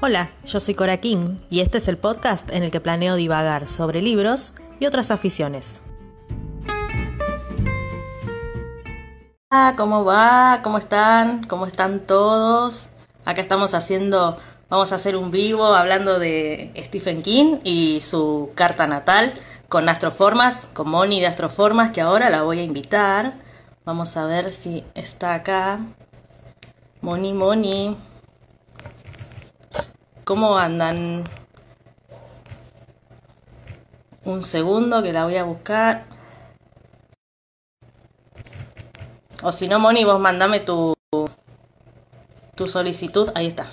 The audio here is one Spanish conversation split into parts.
Hola, yo soy Cora King y este es el podcast en el que planeo divagar sobre libros y otras aficiones. Ah, ¿cómo va? ¿Cómo están? ¿Cómo están todos? Acá estamos haciendo, vamos a hacer un vivo hablando de Stephen King y su carta natal con Astroformas, con Moni de Astroformas, que ahora la voy a invitar. Vamos a ver si está acá. Moni, Moni. ¿Cómo andan? Un segundo que la voy a buscar. O si no, Moni, vos mandame tu, tu solicitud. Ahí está.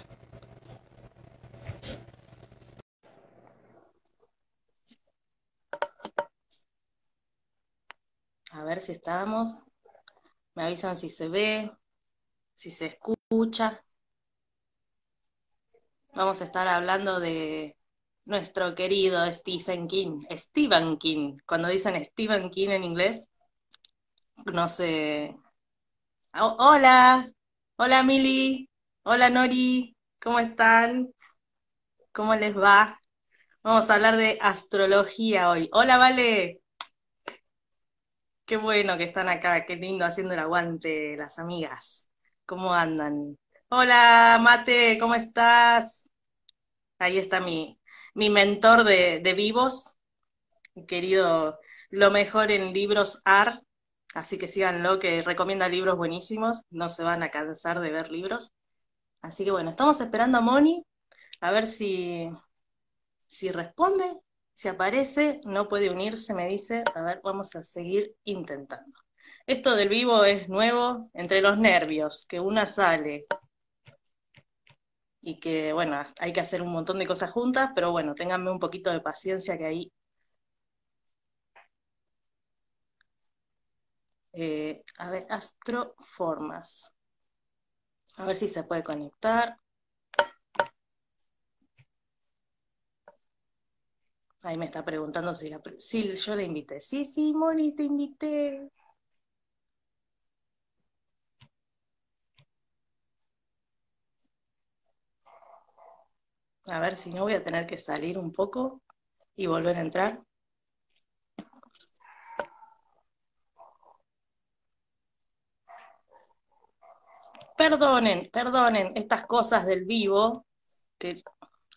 A ver si estamos. Me avisan si se ve, si se escucha. Vamos a estar hablando de nuestro querido Stephen King. Stephen King. Cuando dicen Stephen King en inglés, no sé. Oh, hola, hola Mili, hola Nori, ¿cómo están? ¿Cómo les va? Vamos a hablar de astrología hoy. Hola, Vale. Qué bueno que están acá, qué lindo haciendo el aguante las amigas. ¿Cómo andan? Hola, Mate, ¿cómo estás? Ahí está mi, mi mentor de, de vivos, mi querido Lo mejor en libros AR, así que síganlo, que recomienda libros buenísimos, no se van a cansar de ver libros. Así que bueno, estamos esperando a Moni, a ver si, si responde, si aparece, no puede unirse, me dice, a ver, vamos a seguir intentando. Esto del vivo es nuevo, entre los nervios, que una sale y que, bueno, hay que hacer un montón de cosas juntas, pero bueno, ténganme un poquito de paciencia que ahí... Eh, a ver, astroformas. A ver si se puede conectar. Ahí me está preguntando si, la, si yo le invité. Sí, sí, Moni, te invité. A ver si no voy a tener que salir un poco y volver a entrar. Perdonen, perdonen estas cosas del vivo, que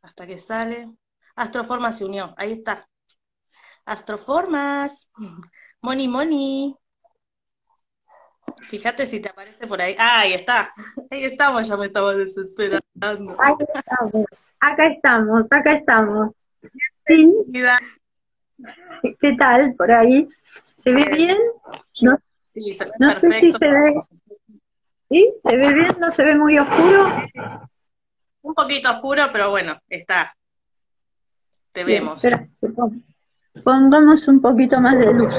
hasta que sale. Astroformas se unió, ahí está. Astroformas. Moni, Moni. Fíjate si te aparece por ahí. Ah, ahí está. Ahí estamos, ya me estaba desesperando. Ahí estamos. Acá estamos, acá estamos. Sí. ¿Qué tal por ahí? ¿Se ve bien? No, Sí, se ve no sé si se ve. ¿Sí? ¿Se ve bien? ¿No se ve muy oscuro? Un poquito oscuro, pero bueno, está. Te Bien, vemos. espera, pongamos un poquito más de luz.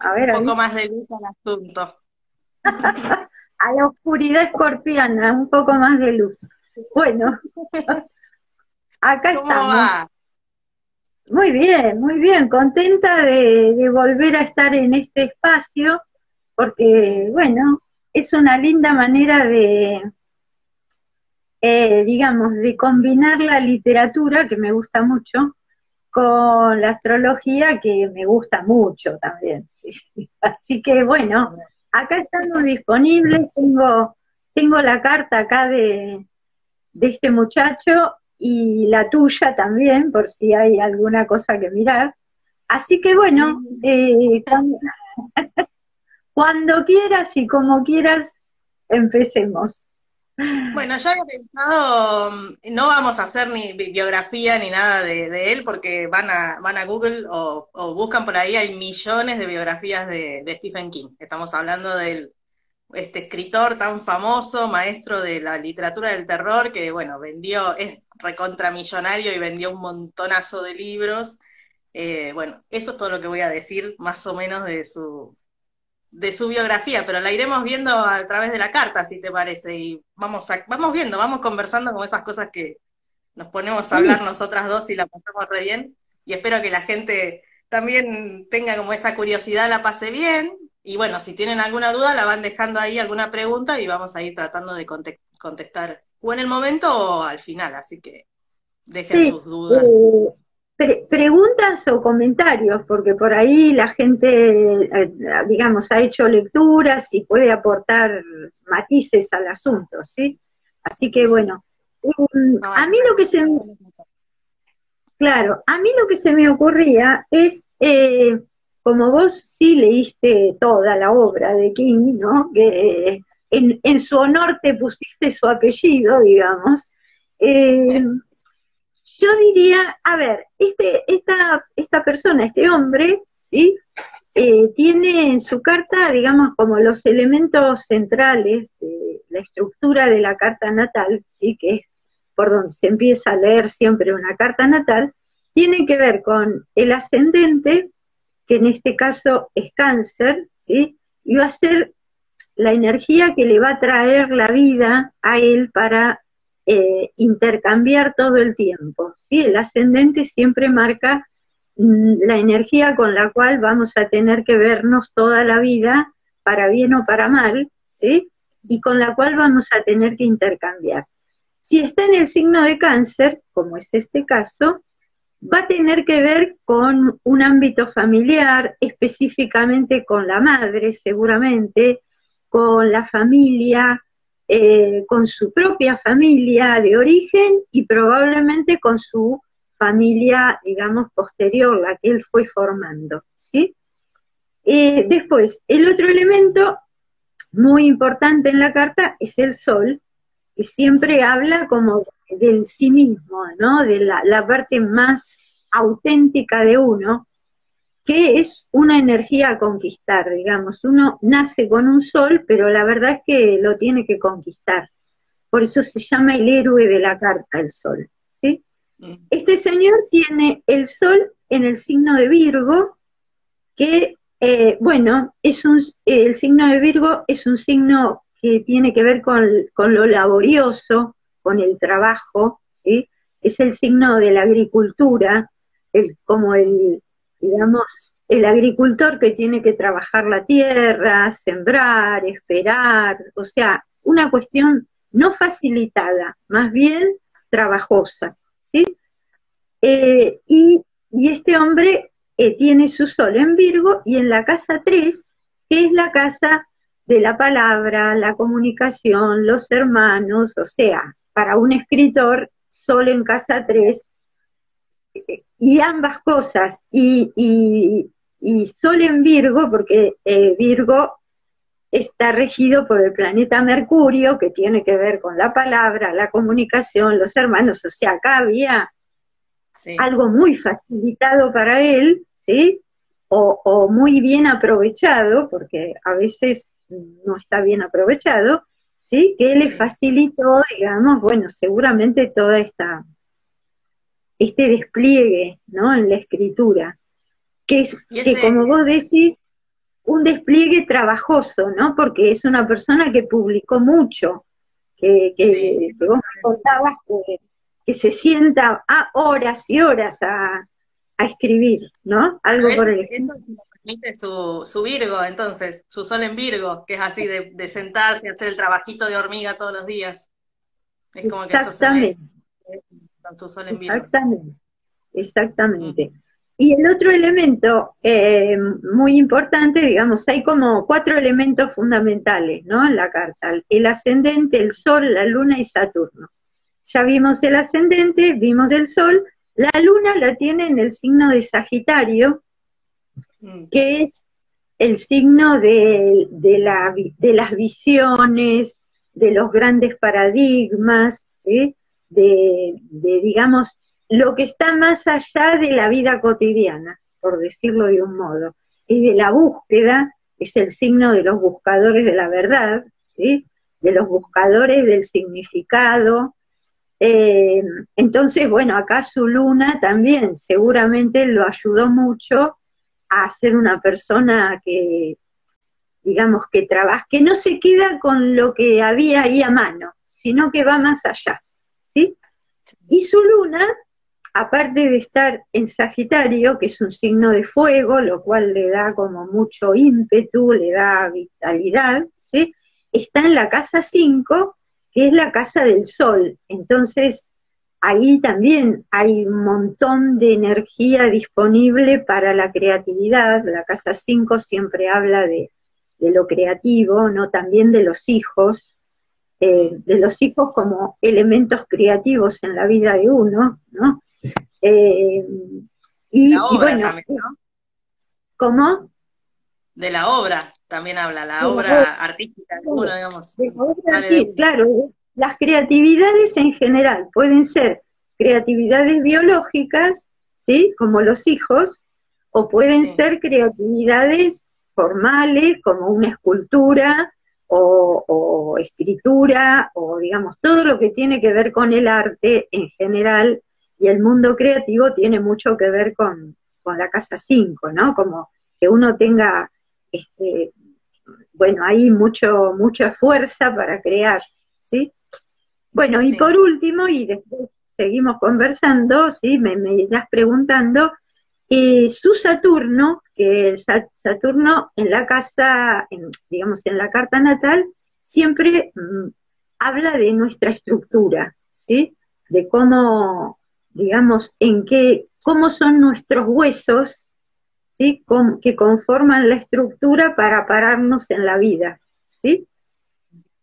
A ver, Un ahí. poco más de luz al asunto. A la oscuridad escorpiana, un poco más de luz. Bueno, acá ¿Cómo estamos. va? Muy bien, muy bien, contenta de, de volver a estar en este espacio, porque, bueno, es una linda manera de, eh, digamos, de combinar la literatura, que me gusta mucho, con la astrología, que me gusta mucho también. sí. Así que, bueno, acá estamos disponibles, tengo, tengo la carta acá de, de este muchacho y la tuya también, por si hay alguna cosa que mirar. Así que bueno, eh, cuando quieras y como quieras, empecemos. Bueno, yo había pensado, mm, no vamos a hacer ni bi- biografía ni nada de, él porque van a, van a Google o, buscan por ahí, hay millones de biografías de, de Stephen King. Estamos hablando del este escritor tan famoso, maestro de la literatura del terror, que bueno, vendió, es recontramillonario y vendió un montonazo de libros. Eh, bueno, eso es todo lo que voy a decir más o menos de su, de su biografía, pero la iremos viendo a través de la carta, si te parece, y vamos, a, vamos viendo, vamos conversando con esas cosas que nos ponemos a hablar nosotras dos y la pasamos re bien, y espero que la gente también tenga como esa curiosidad, la pase bien, y bueno, si tienen alguna duda, la van dejando ahí alguna pregunta y vamos a ir tratando de conte- contestar o en el momento o al final, así que dejen sus dudas. Eh, preguntas o comentarios, porque por ahí la gente, eh, digamos, ha hecho lecturas y puede aportar matices al asunto, ¿sí? Así que bueno, um, a mí lo que se me, claro, a mí lo que se me ocurría es, eh, como vos sí leíste toda la obra de King, ¿no? Que en, su honor te pusiste su apellido, digamos. Eh, yo diría, a ver, este, esta, esta persona, este hombre, ¿sí? Eh, tiene en su carta, digamos, como los elementos centrales de la estructura de la carta natal, ¿sí? que es por donde se empieza a leer siempre una carta natal, tiene que ver con el ascendente, que en este caso es cáncer, ¿sí? y va a ser la energía que le va a traer la vida a él para eh, intercambiar todo el tiempo. ¿sí? El ascendente siempre marca mm, la energía con la cual vamos a tener que vernos toda la vida, para bien o para mal, ¿sí? y con la cual vamos a tener que intercambiar. Si está en el signo de cáncer, como es este caso, va a tener que ver con un ámbito familiar, específicamente con la madre, seguramente, con la familia, eh, con su propia familia de origen y probablemente con su familia, digamos, posterior, la que él fue formando. ¿sí? Eh, después, el otro elemento muy importante en la carta es el sol, que siempre habla como del sí mismo, ¿no? de la parte más auténtica de uno, que es una energía a conquistar, digamos. Uno nace con un sol, pero la verdad es que lo tiene que conquistar. Por eso se llama el héroe de la carta, el sol. ¿sí? Mm. Este señor tiene el sol en el signo de Virgo, que, eh, bueno, es un, el signo de Virgo es un signo que tiene que ver con, con lo laborioso, con el trabajo, ¿sí? Es el signo de la agricultura, el, como el, digamos, el agricultor que tiene que trabajar la tierra, sembrar, esperar, o sea, una cuestión no facilitada, más bien trabajosa, ¿sí? Eh, y, este hombre eh, tiene su sol en Virgo y en la casa 3, que es la casa de la palabra, la comunicación, los hermanos, o sea, para un escritor, sol en casa 3 y ambas cosas, y, y, Sol en Virgo, porque eh, Virgo está regido por el planeta Mercurio, que tiene que ver con la palabra, la comunicación, los hermanos, o sea, acá había algo muy facilitado para él, ¿sí? O, o, muy bien aprovechado, porque a veces no está bien aprovechado, ¿sí? Que le facilitó, digamos, bueno, seguramente toda esta este despliegue ¿no? en la escritura, que es, que como vos decís, un despliegue trabajoso, ¿no? Porque es una persona que publicó mucho, que, que, vos me contabas que, se sienta a horas y horas a, escribir, ¿no? Algo por el. Su, su Virgo, entonces, su sol en Virgo, que es así de, de sentarse y hacer el trabajito de hormiga todos los días. Es como que eso se Exactamente, exactamente. Y el otro elemento eh, muy importante, digamos, hay como cuatro elementos fundamentales, ¿no? En la carta, el ascendente, el sol, la luna y Saturno. Ya vimos el ascendente, vimos el sol, la luna la tiene en el signo de Sagitario, mm. que es el signo de, la, de las visiones, de los grandes paradigmas, ¿sí? De, digamos, lo que está más allá de la vida cotidiana, por decirlo de un modo, y de la búsqueda, es el signo de los buscadores de la verdad, ¿sí? de los buscadores del significado. Eh, entonces, bueno, acá su luna también seguramente lo ayudó mucho a ser una persona que, digamos, que trabaja, que no se queda con lo que había ahí a mano, sino que va más allá. Y su luna, aparte de estar en Sagitario, que es un signo de fuego, lo cual le da como mucho ímpetu, le da vitalidad, ¿sí? está en la casa 5, que es la casa del sol. Entonces, ahí también hay un montón de energía disponible para la creatividad. La casa 5 siempre habla de, lo creativo, ¿no? También de los hijos, eh, de los hijos como elementos creativos en la vida de uno, ¿no? Eh, y, bueno, ¿cómo? De la obra también habla, la obra artística digamos. claro, las creatividades en general pueden ser creatividades biológicas, ¿sí? Como los hijos, o pueden ser creatividades formales, como una escultura o, o, escritura, o digamos, todo lo que tiene que ver con el arte en general, y el mundo creativo tiene mucho que ver con, con la casa 5, ¿no? Como que uno tenga este, bueno, hay mucho, mucha fuerza para crear, ¿sí? Bueno, y por último, y después seguimos conversando, ¿sí? Me, me irás preguntando, eh, su Saturno, que Saturno en la casa, digamos, en la carta natal, siempre mm, habla de nuestra estructura, ¿sí? De cómo, digamos, en qué, cómo son nuestros huesos, que conforman la estructura para pararnos en la vida. ¿sí?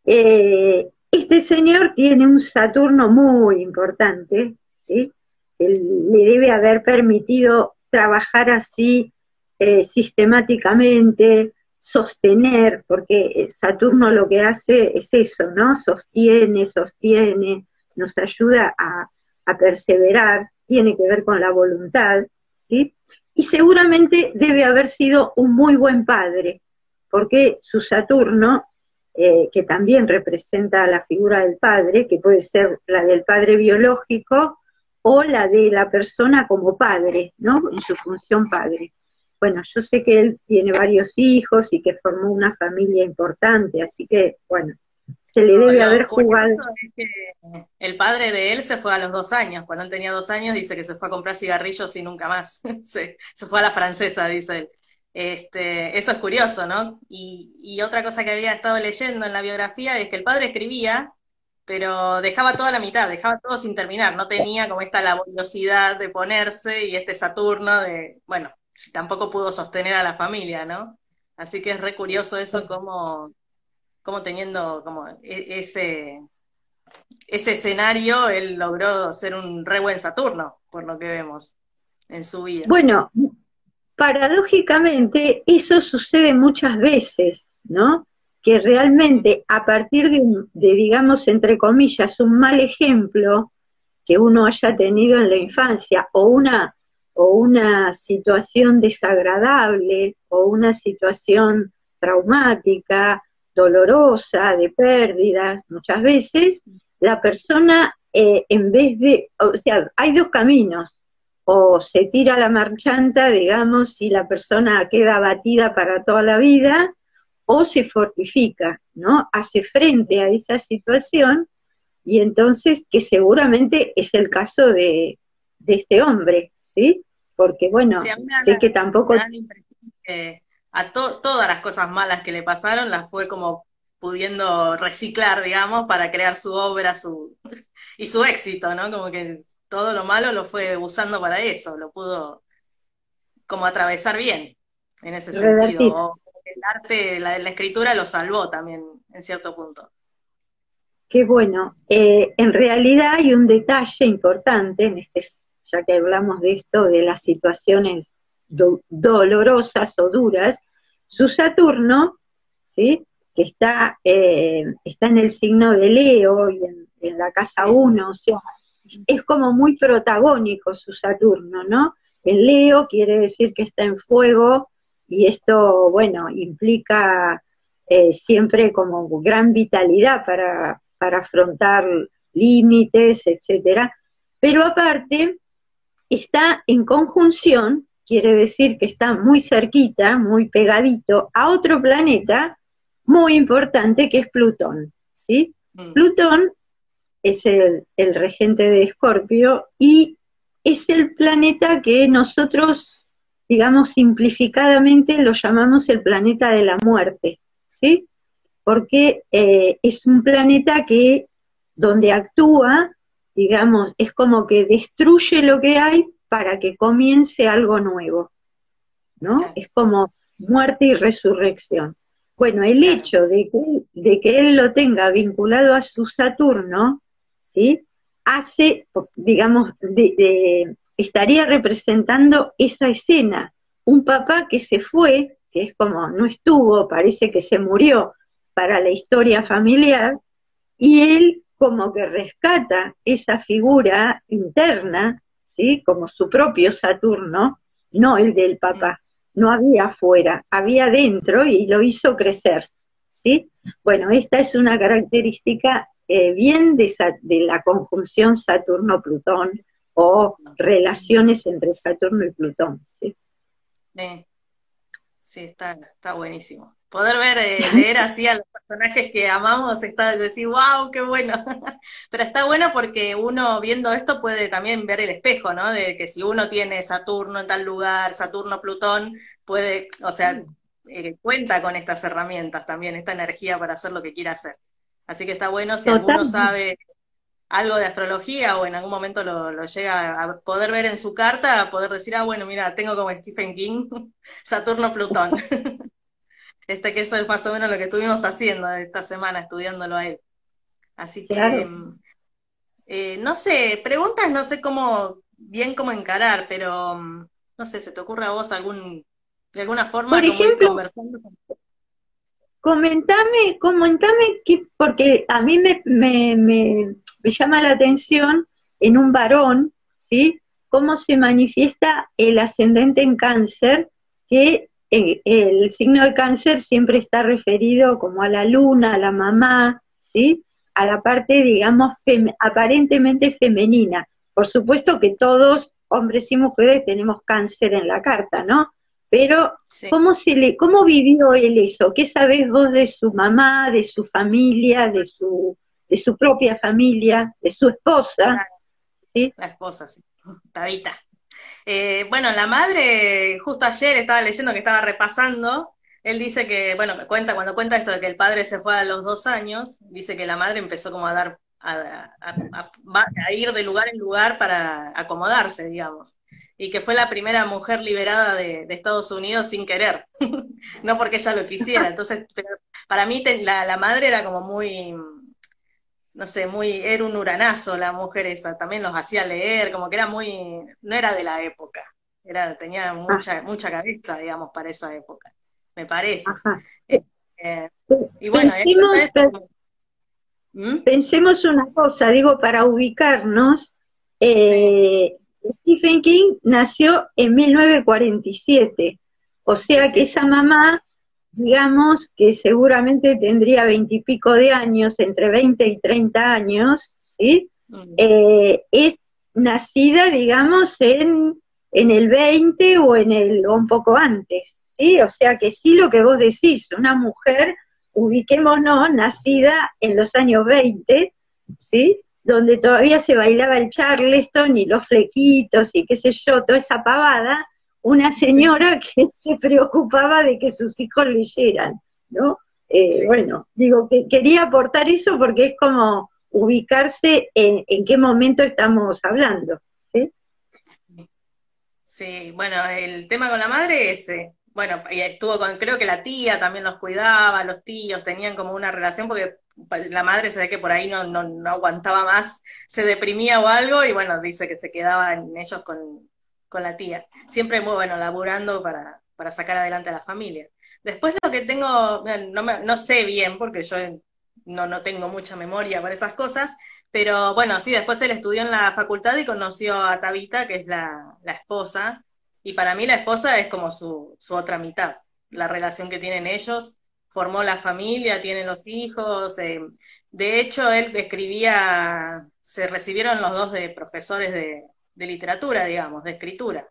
Eh, este señor tiene un Saturno muy importante, ¿sí? le debe haber permitido trabajar así eh, sistemáticamente, sostener, porque Saturno lo que hace es eso, ¿no? Sostiene, sostiene, nos ayuda a, a perseverar, tiene que ver con la voluntad, ¿sí? y seguramente debe haber sido un muy buen padre, porque su Saturno, eh, que también representa la figura del padre, que puede ser la del padre biológico o la de la persona como padre, ¿no? En su función padre. Bueno, yo sé que él tiene varios hijos y que formó una familia importante, así que, bueno, se le debe haber jugado. el padre de él se fue a los dos años. Cuando él tenía dos años, dice que se fue a comprar cigarrillos y nunca más. se, fue a la francesa, dice él. Este, eso es curioso, ¿no? Y, y, otra cosa que había estado leyendo en la biografía es que el padre escribía, pero dejaba toda la mitad, dejaba todo sin terminar. No tenía como esta laboriosidad de ponerse y este Saturno de, bueno, tampoco pudo sostener a la familia, ¿no? Así que es re curioso eso, como como teniendo como e, ese, ese escenario, él logró ser un re buen Saturno, por lo que vemos en su vida. Bueno, paradójicamente eso sucede muchas veces, ¿no? Que realmente a partir de, de, digamos, entre comillas, un mal ejemplo que uno haya tenido en la infancia o una, o una situación desagradable o una situación traumática dolorosa, de pérdidas, muchas veces, la persona eh, en vez de, o sea, hay dos caminos, o se tira la marchanta, digamos, y la persona queda abatida para toda la vida, o se fortifica, ¿no? Hace frente a esa situación, y entonces, que seguramente es el caso de, este hombre, ¿sí? Porque, bueno, sé que tampoco a todas las cosas malas que le pasaron las fue como pudiendo reciclar, digamos, para crear su obra su y su éxito, ¿no? Como que todo lo malo lo fue usando para eso, lo pudo como atravesar bien en ese sentido. El arte, la, escritura lo salvó también en cierto punto. Qué bueno. Eh, en realidad hay un detalle importante, en este, ya que hablamos de esto, de las situaciones dolorosas o duras, su Saturno, ¿sí? que está, eh, está en el signo de Leo y en, la casa 1, o sea, es como muy protagónico su Saturno, ¿no? En Leo quiere decir que está en fuego y esto, bueno, implica eh, siempre como gran vitalidad para, para afrontar límites, etcétera. Pero aparte, está en conjunción quiere decir que está muy cerquita, muy pegadito a otro planeta muy importante que es Plutón, ¿sí? Mm. Plutón es el, regente de Escorpio y es el planeta que nosotros, digamos simplificadamente, lo llamamos el planeta de la muerte, ¿sí? Porque eh, es un planeta que donde actúa, digamos, es como que destruye lo que hay para que comience algo nuevo, ¿no? Es como muerte y resurrección. Bueno, el hecho de que, de que él lo tenga vinculado a su Saturno, ¿sí? Hace, digamos, estaría representando esa escena. Un papá que se fue, que es como no estuvo, parece que se murió para la historia familiar, y él como que rescata esa figura interna, ¿sí? Como su propio Saturno, no el del papá no había afuera, había dentro y lo hizo crecer. ¿sí? Bueno, esta es una característica eh, bien de, la conjunción Saturno-Plutón o relaciones entre Saturno y Plutón. Sí, sí, está, está buenísimo. Poder ver, eh, leer así a los personajes que amamos, está decir, wow, qué bueno. Pero está bueno porque uno viendo esto puede también ver el espejo, ¿no? De que si uno tiene Saturno en tal lugar, Saturno, Plutón, puede, o sea, eh, cuenta con estas herramientas también, esta energía para hacer lo que quiera hacer. Así que está bueno si alguno sabe algo de astrología o en algún momento lo, lo, llega a poder ver en su carta, poder decir, ah, bueno, mira, tengo como Stephen King, Saturno, Plutón. Este que eso es más o menos lo que estuvimos haciendo esta semana, estudiándolo a él. Así que, em, eh, no sé, preguntas no sé cómo, bien cómo encarar, pero mm, no sé, ¿se te ocurre a vos algún, de alguna forma Por ejemplo, conversando? Comentame, comentame que, porque a mí me, me, me, llama la atención en un varón, ¿sí? Cómo se manifiesta el ascendente en cáncer, que el signo de cáncer siempre está referido como a la luna, a la mamá, ¿sí? A la parte, digamos, aparentemente femenina. Por supuesto que todos, hombres y mujeres, tenemos cáncer en la carta, ¿no? Pero, ¿cómo, se le, ¿cómo vivió él eso? ¿Qué sabés vos de su mamá, de su familia, de su, de su propia familia, de su esposa? ¿Sí? La esposa, sí. Tabita. Eh, bueno, la madre, justo ayer estaba leyendo que estaba repasando, él dice que, bueno, me cuenta, cuando cuenta esto de que el padre se fue a los dos años, dice que la madre empezó como a dar, a, ir de lugar en lugar para acomodarse, digamos, y que fue la primera mujer liberada de, Estados Unidos sin querer, no porque ella lo quisiera. Entonces, para mí la, la madre era como muy no sé, muy, era un uranazo la mujer esa, también los hacía leer, como que era muy, no era de la época, era, tenía mucha, mucha cabeza, digamos, para esa época, me parece. Eh, eh, y bueno, pensemos, ¿Mm? pensemos, una cosa, digo, para ubicarnos, eh, Stephen King nació en 1947, o sea que esa mamá digamos que seguramente tendría veintipico de años, entre 20 y 30 años, ¿sí? Mm. Eh, es nacida, digamos, en, en el 20 o en el o un poco antes, ¿sí? O sea que sí lo que vos decís, una mujer, ubiquémonos, nacida en los años 20, ¿sí? Donde todavía se bailaba el charleston y los flequitos y qué sé yo, toda esa pavada, una señora que se preocupaba de que sus hijos leyeran, ¿no? Eh, bueno, digo que quería aportar eso porque es como ubicarse en, qué momento estamos hablando, ¿sí? Sí, bueno, el tema con la madre es, eh, bueno, estuvo con, creo que la tía también los cuidaba, los tíos tenían como una relación porque la madre se ve que por ahí no, no, no aguantaba más, se deprimía o algo y bueno, dice que se quedaban ellos con, con la tía. Siempre bueno, laburando para, para sacar adelante a la familia. Después lo que tengo, no, no sé bien, porque yo no, no tengo mucha memoria para esas cosas, pero bueno, sí, después él estudió en la facultad y conoció a Tabita, que es la, la esposa, y para mí la esposa es como su, su otra mitad, la relación que tienen ellos, formó la familia, tienen los hijos, eh, de hecho él escribía, se recibieron los dos de profesores de, de literatura, digamos, de escritura.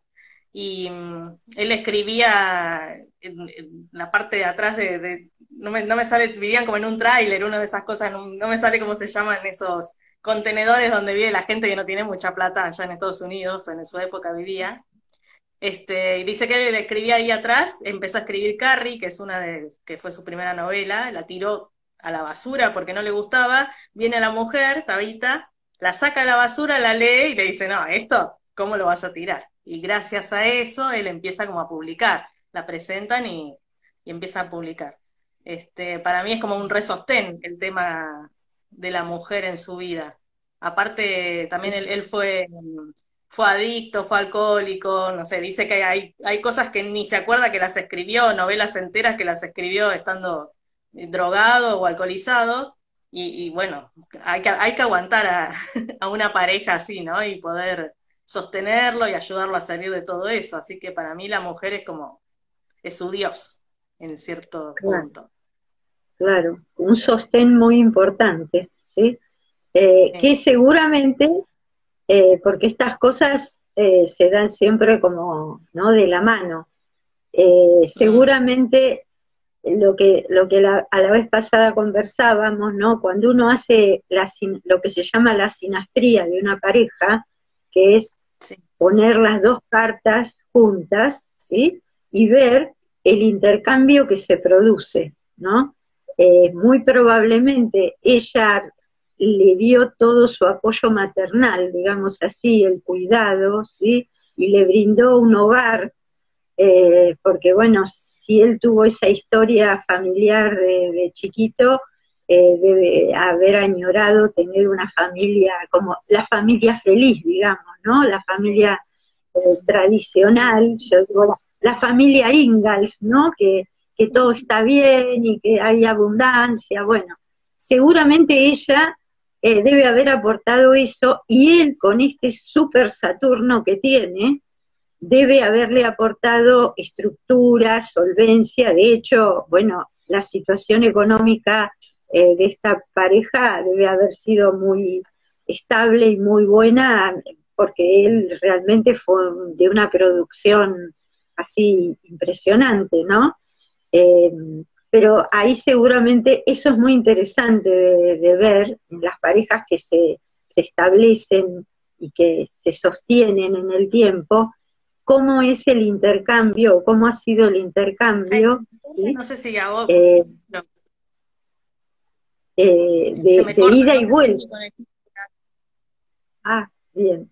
Y mm, él escribía en, la parte de atrás de, no, me, no, me, sale, vivían como en un tráiler, una de esas cosas, no, me sale cómo se llaman esos contenedores donde vive la gente que no tiene mucha plata allá en Estados Unidos, en su época vivía. Este, y dice que él escribía ahí atrás, empezó a escribir Carrie, que es una de, que fue su primera novela, la tiró a la basura porque no le gustaba, viene la mujer, Tabita, la saca a la basura, la lee y le dice, no, esto, ¿cómo lo vas a tirar? Y gracias a eso él empieza como a publicar, la presentan y, empieza a publicar. Este, para mí es como un resostén el tema de la mujer en su vida. Aparte, también él, fue, fue adicto, fue alcohólico, no sé, dice que hay, hay cosas que ni se acuerda que las escribió, novelas enteras que las escribió estando drogado o alcoholizado, y, bueno, hay que, hay que aguantar a, a, una pareja así, ¿no? Y poder sostenerlo y ayudarlo a salir de todo eso. Así que para mí la mujer es como, es su Dios, en cierto punto. Claro, un sostén muy importante, ¿sí? Eh, que seguramente, eh, porque estas cosas eh, se dan siempre como, ¿no? De la mano. Mm. seguramente lo que, lo que a la vez pasada conversábamos, ¿no? Cuando uno hace la, lo que se llama la sinastría de una pareja, que es poner las dos cartas juntas, ¿sí? Y ver el intercambio que se produce, ¿no? Eh, muy probablemente ella le dio todo su apoyo maternal, digamos así, el cuidado, ¿sí? Y le brindó un hogar, eh, porque bueno, si él tuvo esa historia familiar de, chiquito, eh, debe haber añorado tener una familia como la familia feliz, digamos, ¿no? La familia eh, tradicional, yo digo, la, familia Ingalls, ¿no? Que, que todo está bien y que hay abundancia, bueno, seguramente ella eh, debe haber aportado eso y él con este super Saturno que tiene, debe haberle aportado estructura, solvencia, de hecho, bueno, la situación económica eh, de esta pareja debe haber sido muy estable y muy buena, porque él realmente fue de una producción así impresionante, ¿no? Eh, pero ahí seguramente eso es muy interesante de, ver en las parejas que se, se establecen y que se sostienen en el tiempo, cómo es el intercambio, cómo ha sido el intercambio. No sé si a vos. Eh, eh, de, ida y vuelta. Ah, bien.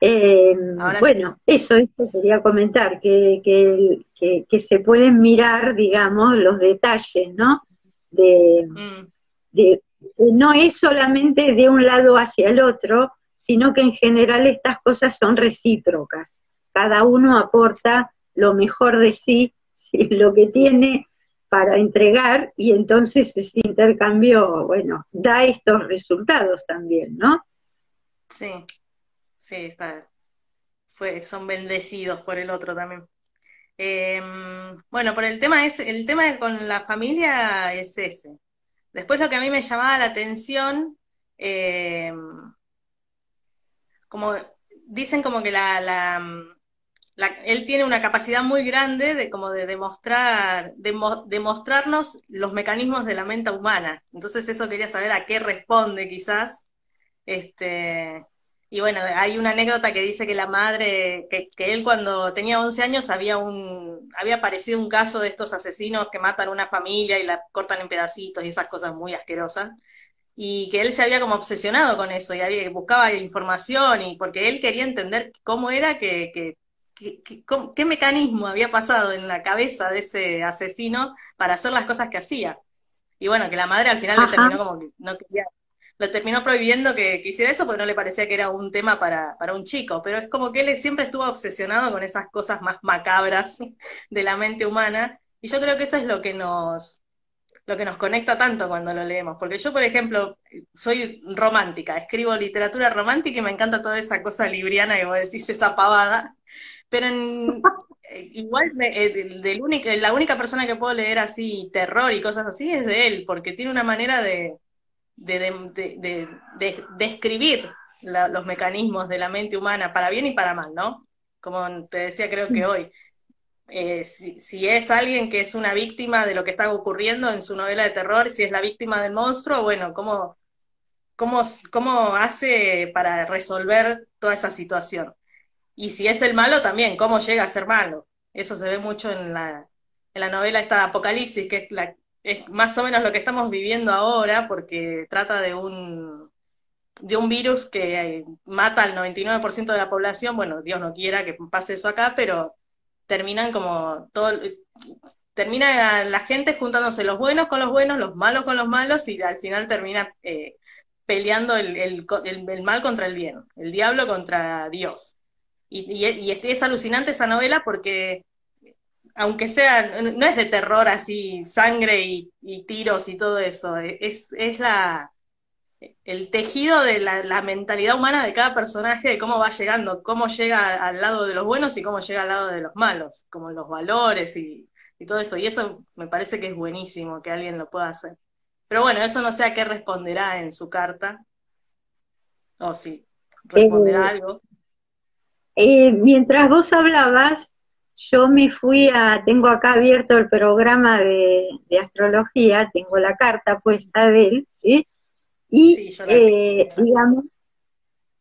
Eh, bueno, eso, eso quería comentar, que, que, se pueden mirar, digamos, los detalles, ¿no? De, mm. de, no es solamente de un lado hacia el otro, sino que en general estas cosas son recíprocas cada uno aporta lo mejor de sí, lo que tiene para entregar y entonces ese intercambio, bueno, da estos resultados también, ¿no? Sí, sí, fue, son bendecidos por el otro también. Em, bueno, por el tema es, el tema con la familia es ese. Después lo que a mí me llamaba la atención, em, como dicen como que la él tiene una capacidad muy grande de como de demostrar, de, demostrarnos los mecanismos de la mente humana. Entonces eso quería saber a qué responde quizás. Este, y bueno, hay una anécdota que dice que la madre, que, él cuando tenía 11 años había un, había aparecido un caso de estos asesinos que matan una familia y la cortan en pedacitos y esas cosas muy asquerosas. Y que él se había como obsesionado con eso y había, buscaba información y porque él quería entender cómo era que, que qué, mecanismo había pasado en la cabeza de ese asesino para hacer las cosas que hacía. Y bueno, que la madre al final le terminó como que no quería, lo terminó prohibiendo que, hiciera eso porque no le parecía que era un tema para, para un chico, pero es como que él siempre estuvo obsesionado con esas cosas más macabras de la mente humana, y yo creo que eso es lo que nos, lo que nos conecta tanto cuando lo leemos. Porque yo, por ejemplo, soy romántica, escribo literatura romántica y me encanta toda esa cosa libriana que vos decís, esa pavada. Pero eh, igual eh, la única persona que puedo leer así terror y cosas así es de él, porque tiene una manera de, de, escribir los mecanismos de la mente humana, para bien y para mal, ¿no? Como te decía, creo que hoy. Eh, si, es alguien que es una víctima de lo que está ocurriendo en su novela de terror, si es la víctima del monstruo, bueno, ¿cómo, cómo, cómo hace para resolver toda esa situación? Y si es el malo también, cómo llega a ser malo. Eso se ve mucho en la, en la novela esta de Apocalipsis, que es la, es más o menos lo que estamos viviendo ahora, porque trata de un, de un virus que mata al 99% de la población. Bueno, Dios no quiera que pase eso acá, pero terminan como todo, termina la gente juntándose los buenos con los buenos, los malos con los malos, y al final termina eh, peleando el, el, mal contra el bien, el diablo contra Dios. Y, y, es alucinante esa novela porque, aunque sea, no es de terror así, sangre y, tiros y todo eso, es, es la, el tejido de la, mentalidad humana de cada personaje, de cómo va llegando, cómo llega al lado de los buenos y cómo llega al lado de los malos, como los valores y, y todo eso. Y eso me parece que es buenísimo que alguien lo pueda hacer. Pero bueno, eso no sé a qué responderá en su carta. O si responderá eh, algo. Eh, mientras vos hablabas, yo me fui a, tengo acá abierto el programa de, astrología, tengo la carta puesta de él, ¿sí? Y, eh, digamos,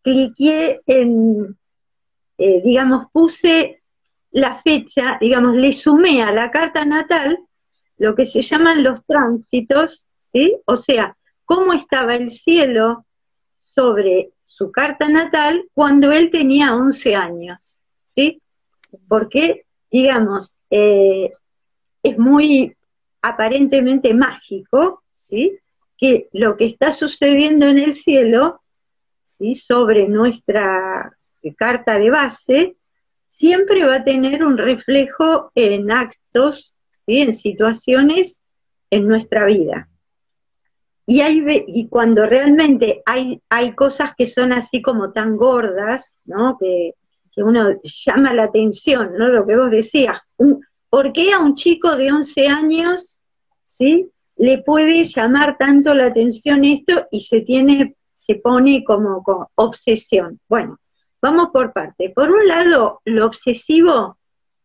cliqué en, digamos, puse la fecha, digamos, le sumé a la carta natal lo que se llaman los tránsitos o sea, cómo estaba el cielo sobre su carta natal cuando él tenía 11 años, ¿sí? Porque, digamos, eh, es muy aparentemente mágico, ¿sí? Que lo que está sucediendo en el cielo, ¿sí? Sobre nuestra carta de base, siempre va a tener un reflejo en actos, ¿sí? En situaciones en nuestra vida. Y, hay, y cuando realmente hay, hay cosas que son así como tan gordas, ¿no? Que, uno llama la atención, ¿no? Lo que vos decías. ¿Por qué a un chico de 11 años, ¿sí? Le puede llamar tanto la atención esto y se tiene, se pone como, como obsesión. Bueno, vamos por parte. Por un lado, lo obsesivo,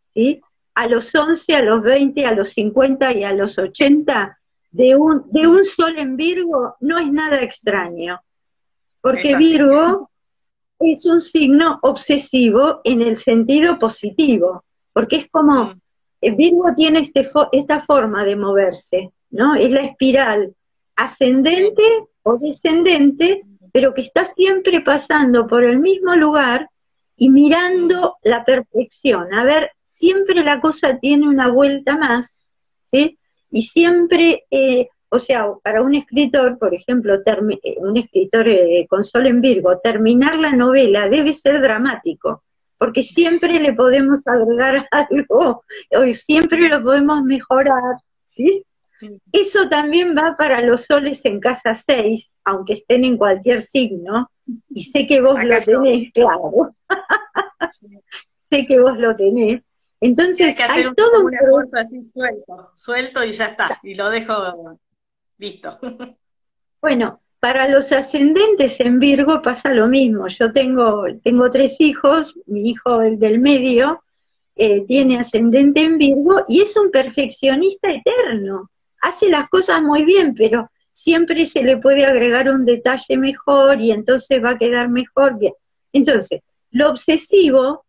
¿sí? A los 11, a los 20, a los 50 y a los 80 de un, de un sol en Virgo no es nada extraño, porque Virgo es un signo obsesivo en el sentido positivo, porque es como, mm. eh, Virgo tiene este esta forma de moverse, ¿no? Es la espiral ascendente o descendente, pero que está siempre pasando por el mismo lugar y mirando mm. la perfección. A ver, siempre la cosa tiene una vuelta más, ¿sí? Y siempre, eh, o sea, para un escritor, por ejemplo, eh, un escritor eh, con Sol en Virgo, terminar la novela debe ser dramático, porque siempre le podemos agregar algo, o siempre lo podemos mejorar, ¿sí? Eso también va para los soles en casa 6, aunque estén en cualquier signo, y sé que vos lo tenés, claro. sé que vos lo tenés. Entonces, que hacer hay todo un esfuerzo así suelto, suelto y ya está, y lo dejo listo. Bueno, para los ascendentes en Virgo pasa lo mismo. Yo tengo, tengo tres hijos, mi hijo, el del medio, eh, tiene ascendente en Virgo y es un perfeccionista eterno. Hace las cosas muy bien, pero siempre se le puede agregar un detalle mejor y entonces va a quedar mejor. Bien. Entonces, lo obsesivo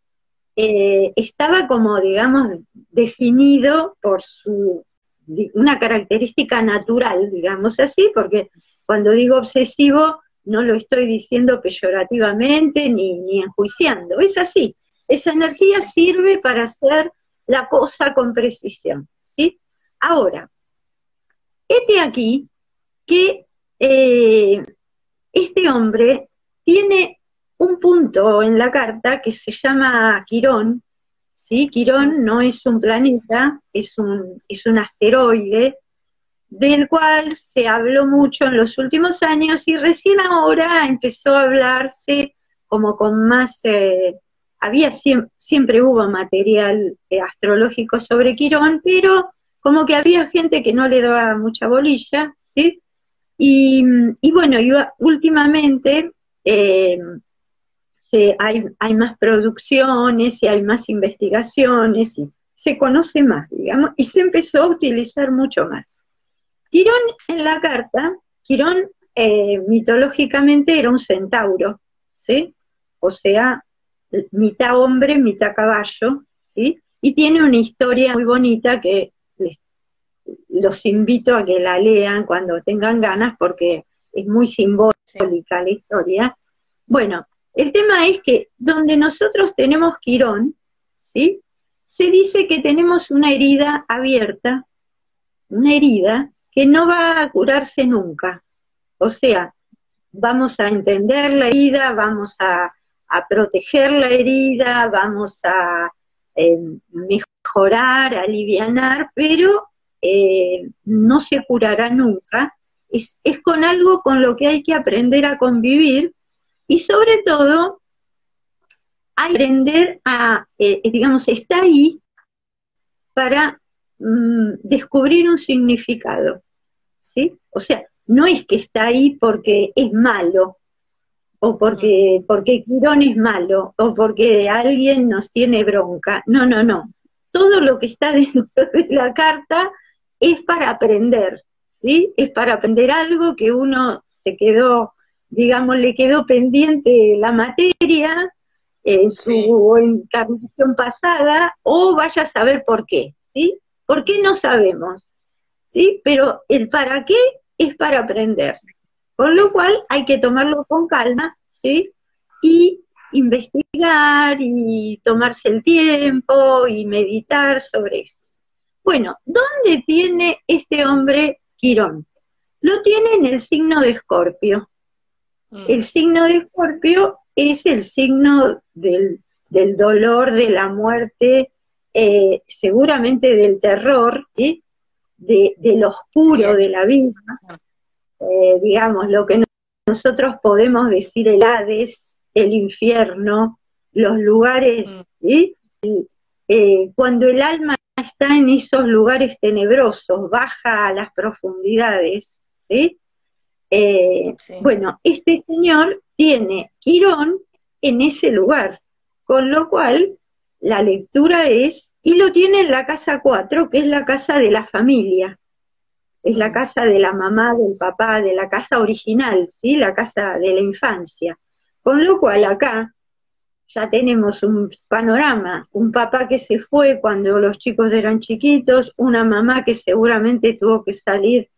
eh, estaba como, digamos, definido por su, una característica natural, digamos así, porque cuando digo obsesivo no lo estoy diciendo peyorativamente ni, ni enjuiciando, es así. Esa energía sirve para hacer la cosa con precisión, ¿sí? Ahora, este aquí que eh, este hombre tiene un punto en la carta que se llama Quirón, ¿sí? Quirón no es un planeta, es un, es un asteroide del cual se habló mucho en los últimos años y recién ahora empezó a hablarse como con más, eh, había siempre, hubo material eh, astrológico sobre Quirón, pero como que había gente que no le daba mucha bolilla, ¿sí? Y, bueno, últimamente eh, hay, hay más producciones y hay más investigaciones y se conoce más, digamos, y se empezó a utilizar mucho más. Quirón en la carta, Quirón eh, mitológicamente era un centauro, ¿sí? O sea, mitad hombre, mitad caballo, ¿sí? Y tiene una historia muy bonita que los invito a que la lean cuando tengan ganas porque es muy simbólica la historia. Bueno, el tema es que donde nosotros tenemos Quirón, ¿sí? Se dice que tenemos una herida abierta, una herida que no va a curarse nunca. O sea, vamos a entender la herida, vamos a, proteger la herida, vamos a eh, mejorar, aliviar, pero eh, no se curará nunca. Es, es con algo con lo que hay que aprender a convivir y sobre todo hay que aprender a, eh, digamos, está ahí para mm, descubrir un significado, ¿sí? O sea, no es que está ahí porque es malo, o porque, porque Quirón es malo, o porque alguien nos tiene bronca. No, no, no. Todo lo que está dentro de la carta es para aprender, ¿sí? Es para aprender algo que uno se quedó, digamos, le quedó pendiente la materia en su encarnación pasada, o vaya a saber por qué, ¿sí? ¿Por qué no sabemos? ¿Sí? Pero el para qué es para aprender. Con lo cual hay que tomarlo con calma, ¿sí? Y investigar y tomarse el tiempo y meditar sobre esto. Bueno, ¿dónde tiene este hombre Quirón? Lo tiene en el signo de Escorpio. Mm. El signo de Escorpio es el signo del, dolor, de la muerte, eh, seguramente del terror, ¿sí? de, lo oscuro de la vida, eh, digamos, lo que nosotros podemos decir el Hades, el infierno, los lugares, mm. ¿sí? Eh, cuando el alma está en esos lugares tenebrosos, baja a las profundidades, ¿sí? Eh, bueno, este señor tiene Quirón en ese lugar, con lo cual la lectura es, y lo tiene en la casa 4, que es la casa de la familia, es la casa de la mamá, del papá, de la casa original, ¿sí? La casa de la infancia. Con lo cual acá ya tenemos un panorama, un papá que se fue cuando los chicos eran chiquitos, una mamá que seguramente tuvo que salir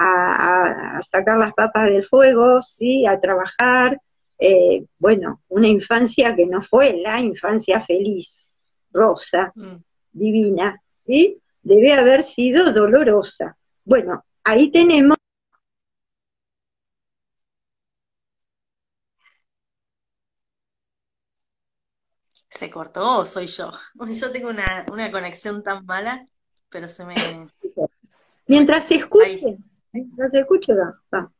a, sacar las papas del fuego, ¿sí? a trabajar, eh, bueno, una infancia que no fue la infancia feliz, rosa, mm. divina, ¿sí? debe haber sido dolorosa. Bueno, ahí tenemos se cortó soy yo. yo tengo una, conexión tan mala, pero se me... Mientras se escuche, mientras se escuche, va.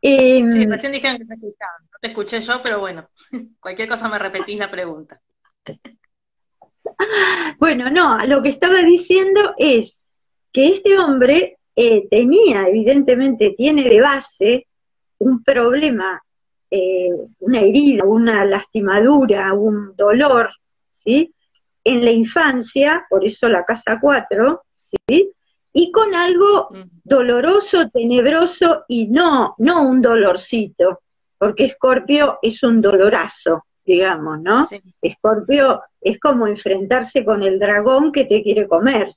Em, sí, recién dijeron que me escuchaban. No te escuché yo, pero bueno, cualquier cosa me repetís la pregunta. Bueno, no, lo que estaba diciendo es que este hombre eh, tenía, evidentemente, tiene de base un problema eh, una herida, una lastimadura, un dolor, ¿sí? En la infancia, por eso la casa 4, ¿sí? Y con algo doloroso, tenebroso y no, no un dolorcito, porque Escorpio es un dolorazo, digamos, ¿no? Escorpio es como enfrentarse con el dragón que te quiere comer.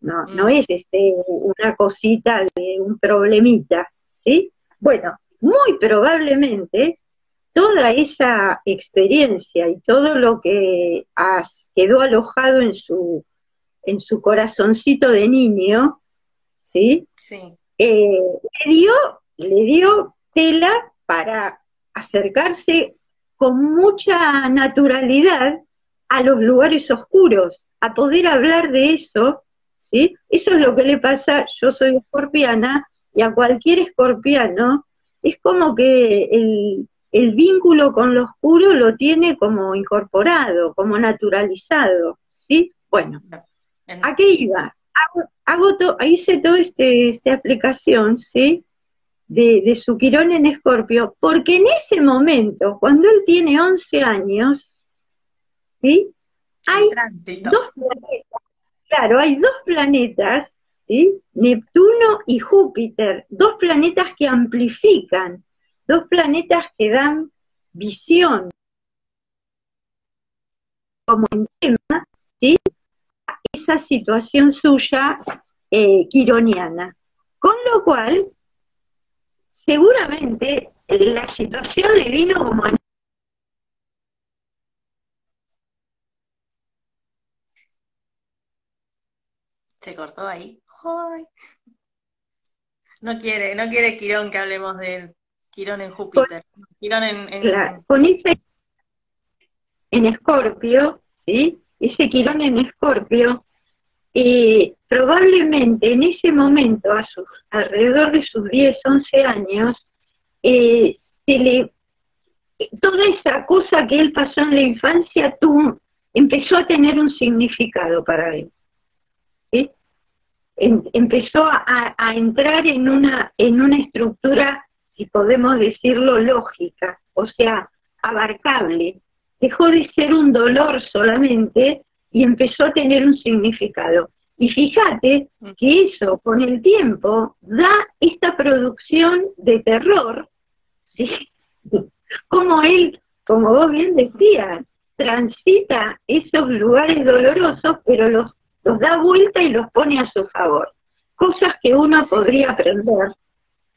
No, no mm. es este una cosita de un problemita, ¿sí? Bueno, muy probablemente toda esa experiencia y todo lo que has, quedó alojado en su, en su corazoncito de niño, ¿sí? sí. Eh, le, dio, le dio tela para acercarse con mucha naturalidad a los lugares oscuros, a poder hablar de eso, ¿sí? Eso es lo que le pasa, yo soy escorpiana, y a cualquier escorpiano es como que el, vínculo con lo oscuro lo tiene como incorporado, como naturalizado, ¿sí? Bueno, ¿a qué iba? Hago, hice toda este, esta aplicación, ¿sí? De, de su Quirón en Escorpio, porque en ese momento, cuando él tiene 11 años, ¿sí? Hay dos planetas, claro, hay dos planetas Neptuno y Júpiter, dos planetas que amplifican, dos planetas que dan visión como en tema, ¿sí? Esa situación suya eh, quironiana. Con lo cual, seguramente la situación le vino como Se cortó ahí. No quiere, no quiere Quirón que hablemos de él. Quirón en Júpiter. Quirón en, en... con ese en Escorpio, ¿sí? Ese Quirón en Escorpio, y probablemente en ese momento, a sus, alrededor de sus 10, 11 años, eh, se le, toda esa cosa que él pasó en la infancia tú, empezó a tener un significado para él. empezó a, a, entrar en una, en una estructura, si podemos decirlo, lógica, o sea, abarcable. Dejó de ser un dolor solamente y empezó a tener un significado. Y fíjate que eso con el tiempo da esta producción de terror, ¿sí? como él, como vos bien decías, transita esos lugares dolorosos, pero los, los da vuelta y los pone a su favor. Cosas que uno podría aprender,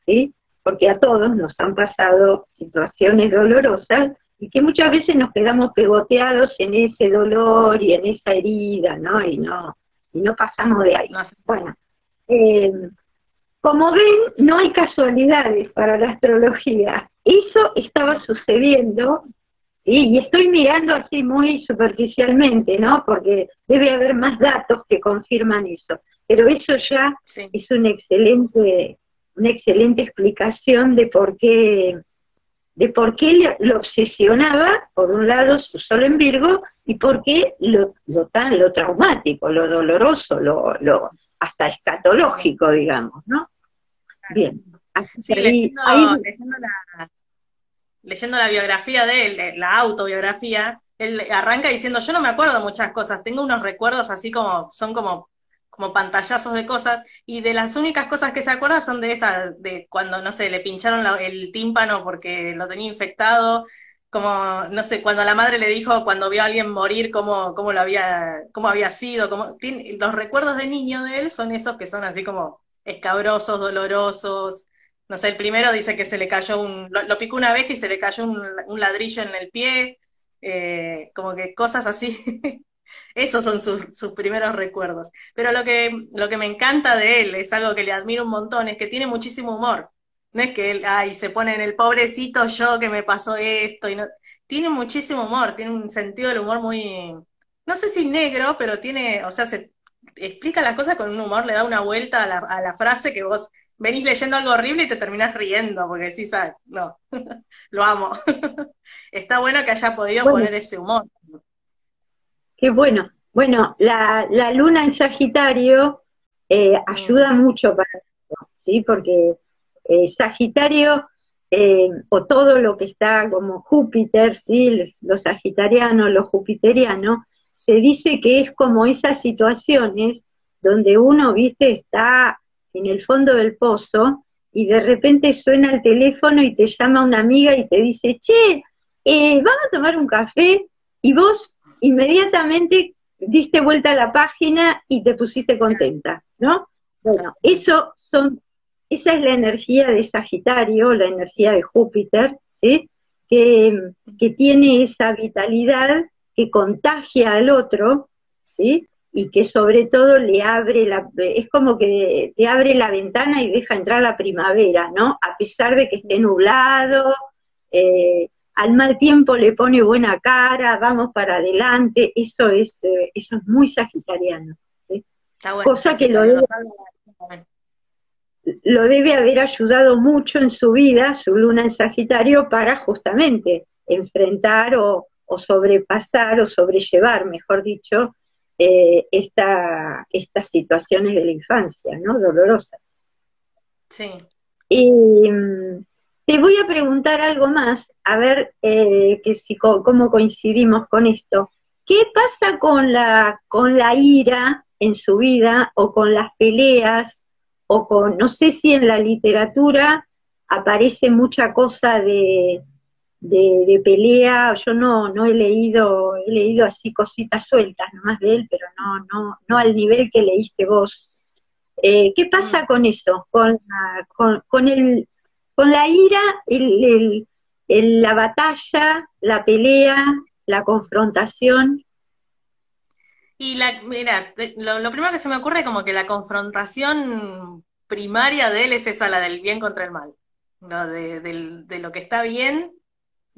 ¿sí? porque a todos nos han pasado situaciones dolorosas y que muchas veces nos quedamos pegoteados en ese dolor y en esa herida, ¿no? Y no, y no pasamos de ahí. Bueno, eh, como ven, no hay casualidades para la astrología. Eso estaba sucediendo y estoy mirando así muy superficialmente, ¿no? Porque debe haber más datos que confirman eso. Pero eso ya es una excelente, una excelente explicación de por qué, de por qué lo obsesionaba, por un lado, su sol en Virgo, y por qué lo, lo tan, lo traumático, lo doloroso, lo, lo hasta escatológico, digamos, ¿no? Bien. leyendo, la, biografía de él, la autobiografía, él arranca diciendo, yo no me acuerdo muchas cosas, tengo unos recuerdos así como, son como, como pantallazos de cosas, y de las únicas cosas que se acuerda son de esas, de cuando, no sé, le pincharon el tímpano porque lo tenía infectado, como, no sé, cuando la madre le dijo, cuando vio a alguien morir, cómo, cómo lo había, cómo había sido, cómo, los recuerdos de niño de él son esos que son así como escabrosos, dolorosos. No sé, el primero dice que se le cayó un, lo, picó una vez y se le cayó un, ladrillo en el pie, eh, como que cosas así. Esos son sus, sus, primeros recuerdos. Pero lo que, lo que me encanta de él, es algo que le admiro un montón, es que tiene muchísimo humor. No es que él, ay, se pone en el pobrecito yo que me pasó esto. y no Tiene muchísimo humor, tiene un sentido del humor muy, no sé si negro, pero tiene, o sea, se, explica las cosas con un humor, le da una vuelta a la, a la frase que vos venís leyendo algo horrible y te terminás riendo, porque decís, ah, no, lo amo. Está bueno que haya podido poner ese humor. Qué bueno. Bueno, la, la luna en Sagitario eh, ayuda mucho para eso, ¿sí? Porque eh, Sagitario, eh, o todo lo que está como Júpiter, ¿sí? los, los sagitarianos, los jupiterianos, se dice que es como esas situaciones donde uno, viste, está en el fondo del pozo y de repente suena el teléfono y te llama una amiga y te dice, che, eh, vamos a tomar un café y vos inmediatamente diste vuelta a la página y te pusiste contenta, ¿no? Bueno, eso son, esa es la energía de Sagitario, la energía de Júpiter, ¿sí? Que, tiene esa vitalidad que contagia al otro, ¿sí? Y que sobre todo le abre la, es como que te abre la ventana y deja entrar la primavera, ¿no? A pesar de que esté nublado, eh, al mal tiempo le pone buena cara, vamos para adelante, eso es, eh, eso es muy sagitariano. ¿sí? Cosa que lo debe, lo debe haber ayudado mucho en su vida, su luna en Sagitario, para justamente enfrentar o, o sobrepasar o sobrellevar, mejor dicho, eh, esta, estas situaciones de la infancia, ¿no? Dolorosas. Sí. Y mm, te voy a preguntar algo más, a ver eh, que si, cómo coincidimos con esto. ¿Qué pasa con la, con la ira en su vida o con las peleas o con, no sé si en la literatura aparece mucha cosa de, de, pelea, yo no, no he leído, he leído así cositas sueltas nomás de él, pero no, no, no al nivel que leíste vos. Eh, ¿Qué pasa mm. con eso? Con, la, con, el, con la ira, el, la batalla, la pelea, la confrontación. Y la, mira, lo, primero que se me ocurre como que la confrontación primaria de él es esa, la del bien contra el mal, ¿no? de, de lo que está bien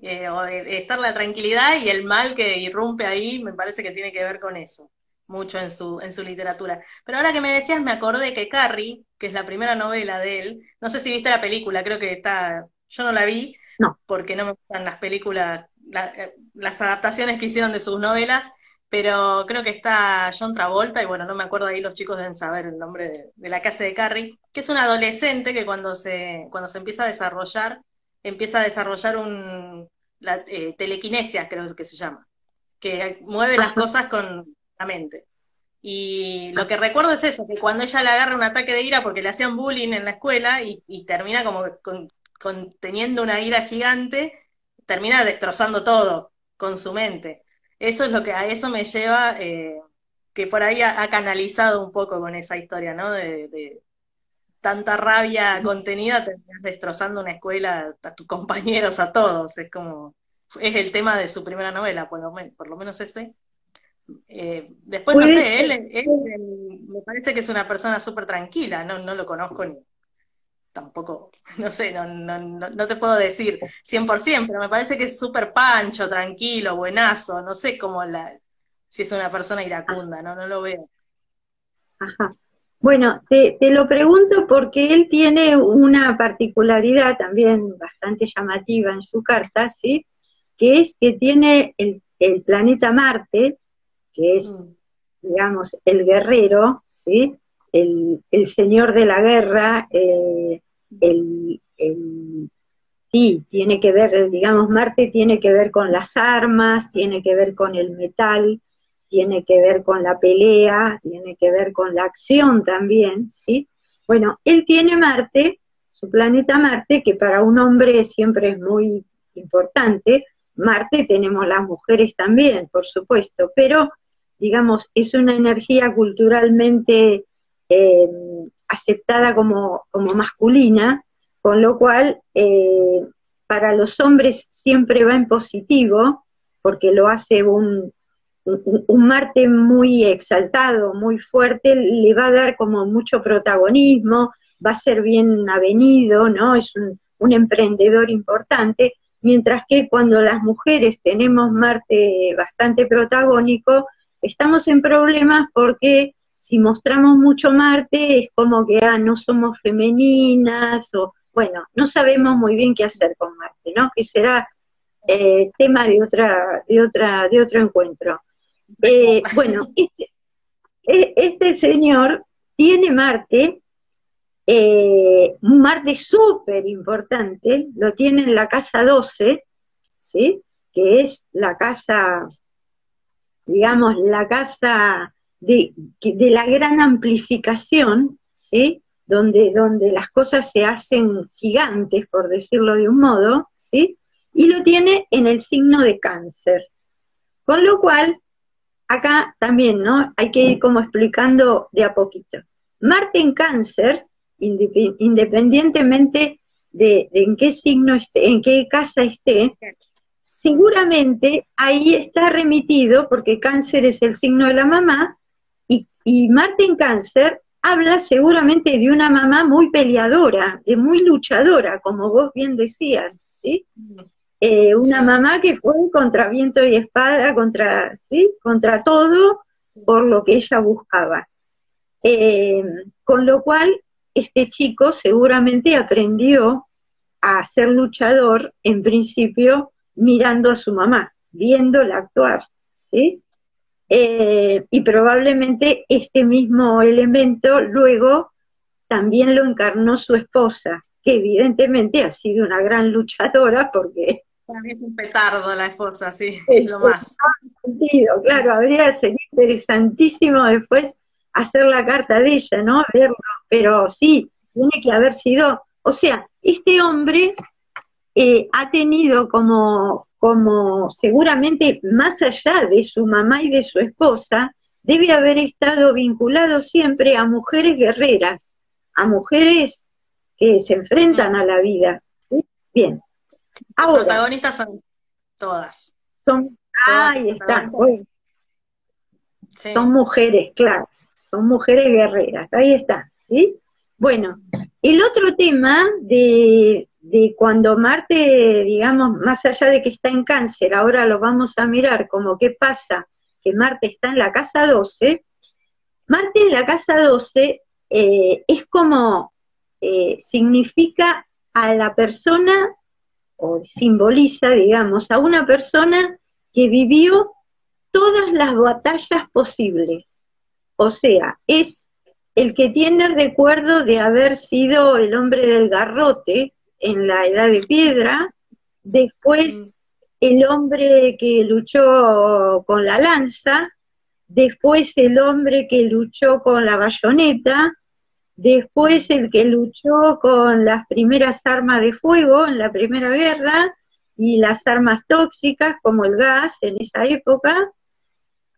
eh, o estar la tranquilidad y el mal que irrumpe ahí, me parece que tiene que ver con eso, mucho en su, en su literatura. Pero ahora que me decías, me acordé que Carrie, que es la primera novela de él, no sé si viste la película, creo que está, yo no la vi, no. porque no me gustan las películas, eh, las adaptaciones que hicieron de sus novelas, pero creo que está John Travolta, y bueno, no me acuerdo ahí, los chicos deben saber el nombre de, de la casa de Carrie, que es un adolescente que cuando se, cuando se empieza a desarrollar, empieza a desarrollar un, la eh, telequinesia, creo que se llama, que mueve las cosas con Y lo que recuerdo es eso, que cuando ella le agarra un ataque de ira porque le hacían bullying en la escuela y, termina como con, teniendo una ira gigante, termina destrozando todo con su mente. Eso es lo que a eso me lleva, eh, que por ahí ha, canalizado un poco con esa historia, ¿no? de, tanta rabia contenida terminas destrozando una escuela, a tus compañeros, a todos. Es como, es el tema de su primera novela, por lo, por lo menos ese. Eh, después, no sé, él, me parece que es una persona súper tranquila, no, no lo conozco ni tampoco, no sé, no, no, no, te puedo decir 100%, pero me parece que es súper pancho, tranquilo, buenazo, no sé cómo la, si es una persona iracunda, no, no lo veo. Ajá. Bueno, te, lo pregunto porque él tiene una particularidad también bastante llamativa en su carta, ¿sí? Que es que tiene el, planeta Marte, que es, mm. digamos, el guerrero, ¿sí? El, señor de la guerra, eh, el, sí, tiene que ver, digamos, Marte tiene que ver con las armas, tiene que ver con el metal, tiene que ver con la pelea, tiene que ver con la acción también, ¿sí? Bueno, él tiene Marte, su planeta Marte, que para un hombre siempre es muy importante. Marte tenemos las mujeres también, por supuesto, pero digamos, es una energía culturalmente eh, aceptada como, como, masculina, con lo cual eh, para los hombres siempre va en positivo, porque lo hace un, un Marte muy exaltado, muy fuerte, le va a dar como mucho protagonismo, va a ser bien avenido, ¿no? Es un, emprendedor importante, mientras que cuando las mujeres tenemos Marte bastante protagónico, estamos en problemas porque si mostramos mucho Marte es como que ah, no somos femeninas o bueno, no sabemos muy bien qué hacer con Marte, ¿no? Que será eh, tema de otra, de otra, de otro encuentro. Eh, bueno, este, e, este, señor tiene Marte, eh, un Marte súper importante, lo tiene en la casa 12, ¿sí? que es la casa, digamos, la casa de, de la gran amplificación, ¿sí? Donde, donde las cosas se hacen gigantes, por decirlo de un modo, ¿sí? y lo tiene en el signo de cáncer. Con lo cual, acá también, ¿no? Hay que ir como explicando de a poquito. Marte en cáncer, independientemente de, en qué signo esté, en qué casa esté, seguramente ahí está remitido, porque cáncer es el signo de la mamá, y, y Marte en cáncer habla seguramente de una mamá muy peleadora, de muy luchadora, como vos bien decías, ¿sí? Eh, una mamá que fue contra viento y espada, contra, ¿sí? contra todo por lo que ella buscaba. Eh, con lo cual, este chico seguramente aprendió a ser luchador, en principio, mirando a su mamá, viéndola actuar, ¿sí? Eh, y probablemente este mismo elemento luego también lo encarnó su esposa, que evidentemente ha sido una gran luchadora porque también es un petardo la esposa, sí, es lo más. Sentido, claro, habría sido interesantísimo después hacer la carta de ella, ¿no? Verlo, pero sí, tiene que haber sido, o sea, este hombre eh, ha tenido como, como seguramente más allá de su mamá y de su esposa, debe haber estado vinculado siempre a mujeres guerreras, a mujeres que se enfrentan a la vida. Bien. Ahora, Las protagonistas son todas. Son, ahí están. Son mujeres, claro. Son mujeres guerreras. Ahí está. ¿Sí? Bueno, el otro tema de, de cuando Marte, digamos, más allá de que está en cáncer, ahora lo vamos a mirar como qué pasa, que Marte está en la casa 12, Marte en la casa 12 eh, es como, eh, significa a la persona, o simboliza, digamos, a una persona que vivió todas las batallas posibles. O sea, es el que tiene recuerdo de haber sido el hombre del garrote, en la edad de piedra, después el hombre que luchó con la lanza, después el hombre que luchó con la bayoneta, después el que luchó con las primeras armas de fuego en la Primera Guerra y las armas tóxicas como el gas en esa época,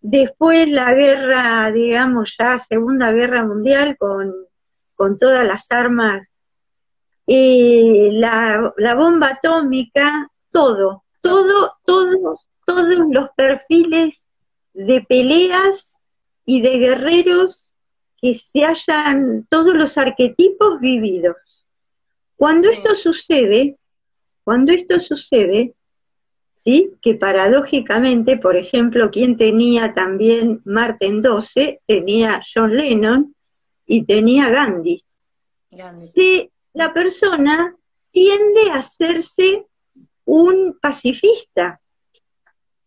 después la guerra, digamos ya Segunda Guerra Mundial con, con todas las armas eh, la, la, bomba atómica, todo, todo, todos, todos los perfiles de peleas y de guerreros que se hayan, todos los arquetipos vividos. Cuando esto sucede, cuando esto sucede, ¿sí? Que paradójicamente, por ejemplo, quien tenía también Marte en 12, tenía John Lennon y tenía Gandhi. Gandhi la persona tiende a hacerse un pacifista,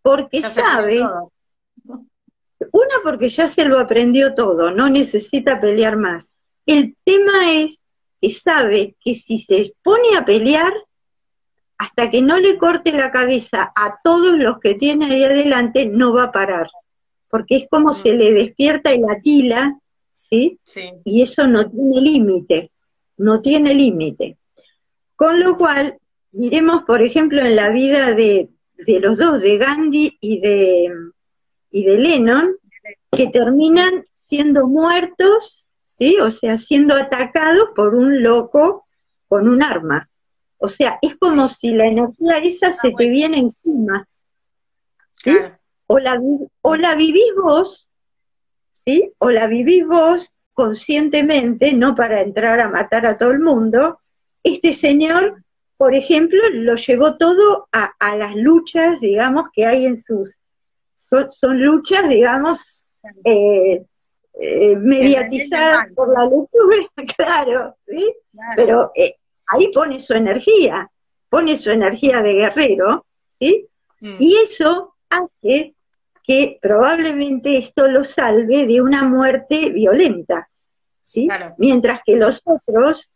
porque sabe, una porque ya se lo aprendió todo, no necesita pelear más. El tema es que sabe que si se pone a pelear, hasta que no le corte la cabeza a todos los que tiene ahí adelante, no va a parar, porque es como se le despierta el atila, ¿sí? sí. Y eso no tiene límite no tiene límite. Con lo cual, miremos, por ejemplo, en la vida de, los dos, de Gandhi y de, y de Lennon, que terminan siendo muertos, ¿sí? O sea, siendo atacados por un loco con un arma. O sea, es como si la energía esa se te viene encima. ¿sí? O, la, o la vivís vos, ¿sí? O la vivís vos conscientemente, no para entrar a matar a todo el mundo, este señor, por ejemplo, lo llevó todo a, las luchas, digamos, que hay en sus... Son, luchas, digamos, eh, eh, mediatizadas por la lectura, claro, ¿sí? Pero eh, ahí pone su energía, pone su energía de guerrero, ¿sí? Mm. Y eso hace que probablemente esto lo salve de una muerte violenta, ¿sí? Mientras que los otros,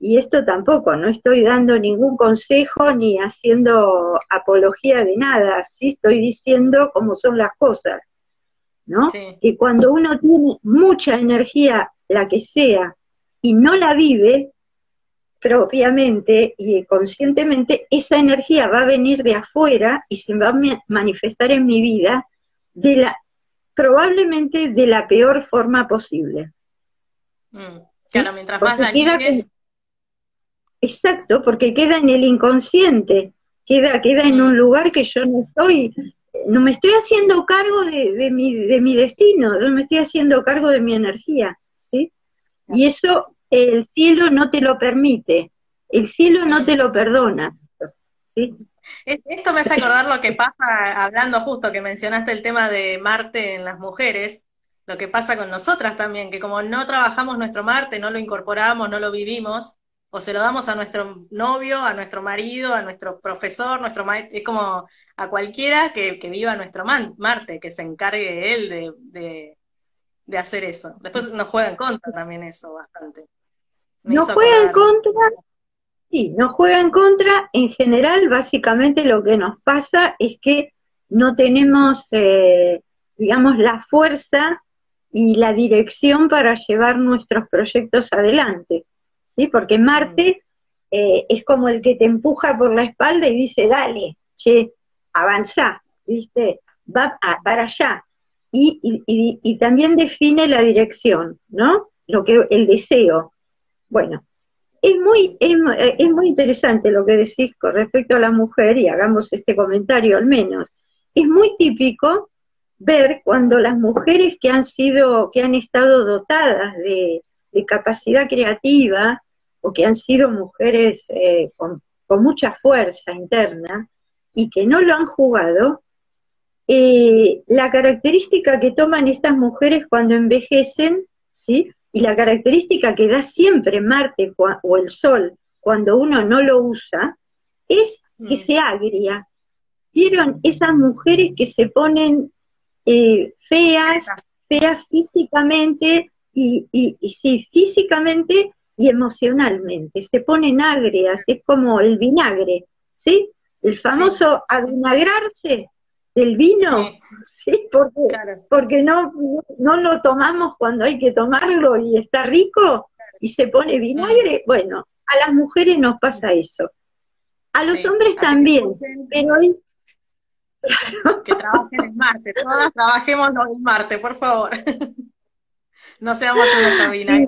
y esto tampoco, no estoy dando ningún consejo ni haciendo apología de nada, sí estoy diciendo cómo son las cosas, ¿no? Que cuando uno tiene mucha energía, la que sea, y no la vive, propiamente y conscientemente, esa energía va a venir de afuera y se va a manifestar en mi vida de la, probablemente de la peor forma posible. Mm, claro, mientras más la Exacto, porque queda en el inconsciente, queda, queda en un lugar que yo no estoy, no me estoy haciendo cargo de, mi, de mi destino, no me estoy haciendo cargo de mi energía, ¿sí? Y eso el cielo no te lo permite, el cielo no te lo perdona, ¿sí? Esto me hace acordar lo que pasa, hablando justo que mencionaste el tema de Marte en las mujeres, lo que pasa con nosotras también, que como no trabajamos nuestro Marte, no lo incorporamos, no lo vivimos, o se lo damos a nuestro novio, a nuestro marido, a nuestro profesor, nuestro maestro, es como a cualquiera que, viva nuestro Marte, que se encargue él de, de, hacer eso. Después nos juega en contra también eso bastante. nos juega en contra Sí, nos juega en contra. En general, básicamente lo que nos pasa es que no tenemos, eh, digamos, la fuerza y la dirección para llevar nuestros proyectos adelante, ¿sí? Porque Marte eh, es como el que te empuja por la espalda y dice, dale, che, avanza, ¿viste? Va para allá. y, también define la dirección, ¿no? Lo que, el deseo. Bueno, es muy, es, es, muy interesante lo que decís con respecto a la mujer, y hagamos este comentario al menos. Es muy típico ver cuando las mujeres que han sido, que han estado dotadas de, capacidad creativa, o que han sido mujeres eh, con, mucha fuerza interna, y que no lo han jugado, eh, la característica que toman estas mujeres cuando envejecen, ¿sí? Y la característica que da siempre Marte o el Sol cuando uno no lo usa, es que mm. se agria. ¿Vieron esas mujeres que se ponen eh, feas, feas físicamente y, y, sí, físicamente y emocionalmente? Se ponen agrias, es como el vinagre, ¿sí? El famoso avinagrarse del vino, sí, porque, porque no, no lo tomamos cuando hay que tomarlo y está rico y se pone vinagre. Bueno, a las mujeres nos pasa eso. A los hombres también, pero Que trabajen en Marte, todas trabajemos en Marte, por favor. no seamos una vinagre.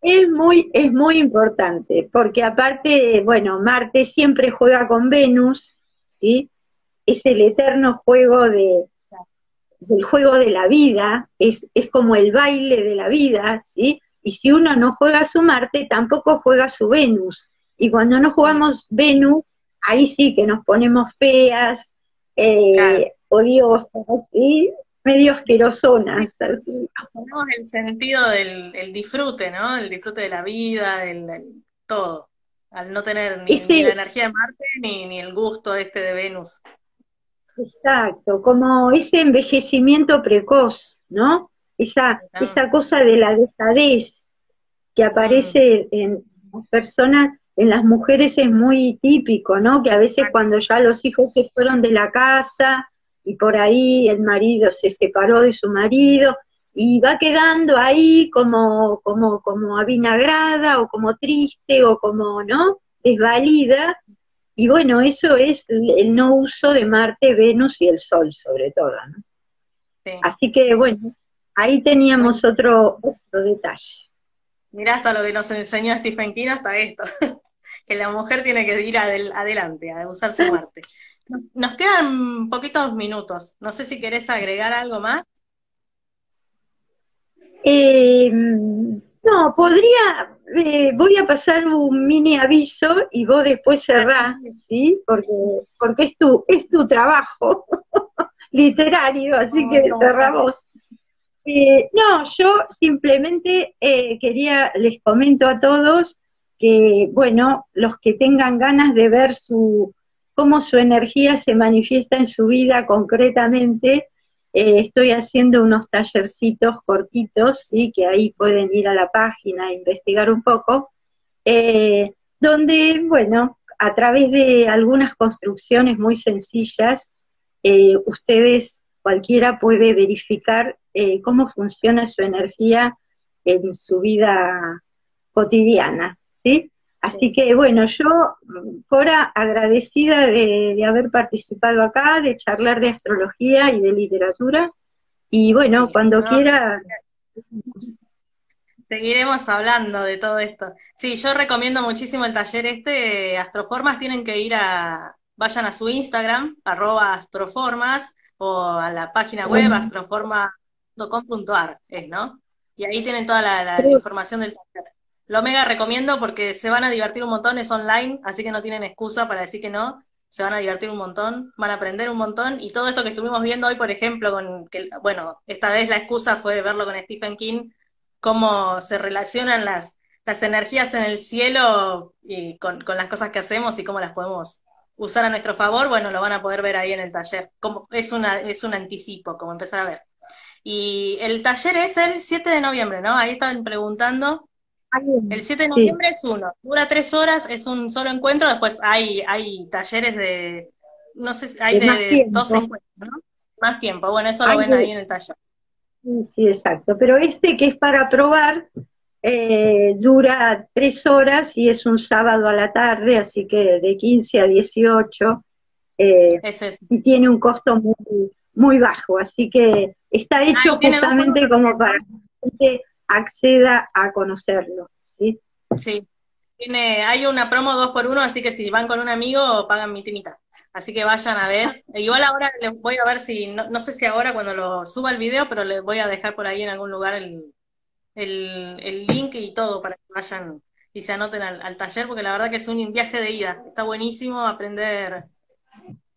Es muy, es muy importante, porque aparte, bueno, Marte siempre juega con Venus, ¿sí? Es el eterno juego de, del juego de la vida, es, es como el baile de la vida, ¿sí? Y si uno no juega su Marte, tampoco juega su Venus. Y cuando no jugamos Venus, ahí sí que nos ponemos feas, eh, odiosas, ¿sí? medio asquerosonas. Tenemos el sentido del disfrute, ¿no? El disfrute de la vida, del, todo. Al no tener ni, la energía de Marte ni, ni el gusto este de Venus. Exacto, como ese envejecimiento precoz, ¿no? Esa, esa cosa de la dejadez que aparece en las personas, en las mujeres es muy típico, ¿no? Que a veces cuando ya los hijos se fueron de la casa, y por ahí el marido se separó de su marido y va quedando ahí como, como, como avinagrada o como triste o como, ¿no? Desvalida. Y bueno, eso es el no uso de Marte, Venus y el Sol sobre todo, ¿no? Así que bueno, ahí teníamos otro, otro detalle. Mirá hasta lo que nos enseñó Stephen King, hasta esto, que la mujer tiene que ir adelante, a usar su Marte. Nos quedan poquitos minutos. No sé si querés agregar algo más. Eh, no, podría, eh, voy a pasar un mini aviso y vos después cerrás, ¿sí? Porque, porque es tu, es tu trabajo literario, así que cerramos. Eh, no, yo simplemente quería, les comento a todos que, bueno, los que tengan ganas de ver su, cómo su energía se manifiesta en su vida concretamente. Eh, estoy haciendo unos tallercitos cortitos, ¿sí? que ahí pueden ir a la página e investigar un poco, eh, donde, bueno, a través de algunas construcciones muy sencillas, eh, ustedes, cualquiera puede verificar cómo funciona su energía en su vida cotidiana, ¿sí? Así que bueno, yo, Cora, agradecida de, haber participado acá, de charlar de astrología y de literatura. Y bueno, cuando quiera... Seguiremos hablando de todo esto. Sí, yo recomiendo muchísimo el taller este. Astroformas tienen que ir a, vayan a su Instagram, arroba astroformas, o a la página web astroforma.com.ar, es, ¿no? Y ahí tienen toda la información del taller. Lo mega recomiendo porque se van a divertir un montón, es online, así que no tienen excusa para decir que no. Se van a divertir un montón, van a aprender un montón. Y todo esto que estuvimos viendo hoy, por ejemplo, con que, bueno, esta vez la excusa fue verlo con Stephen King, cómo se relacionan las, las energías en el cielo y con, con las cosas que hacemos y cómo las podemos usar a nuestro favor, bueno, lo van a poder ver ahí en el taller. Como, es, una, es un anticipo, como empezar a ver. Y el taller es el 7 de noviembre, ¿no? Ahí estaban preguntando. El 7 de noviembre es uno, dura tres horas, es un solo encuentro, después hay, hay talleres de, no sé, hay de, dos encuentros, ¿no? Más tiempo, bueno, eso lo ven ahí en el taller. Sí, exacto, pero este que es para probar eh, dura tres horas y es un sábado a la tarde, así que de 15 a 18, eh, y tiene un costo muy, muy bajo, así que está hecho justamente como para gente acceda a conocerlo, ¿sí? Sí, tiene, hay una promo dos por uno, así que si van con un amigo, pagan mi tinita. Así que vayan a ver. Igual ahora les voy a ver si, no, no sé si ahora cuando lo suba el video, pero les voy a dejar por ahí en algún lugar el, el, link y todo para que vayan y se anoten al, taller, porque la verdad que es un viaje de ida. Está buenísimo aprender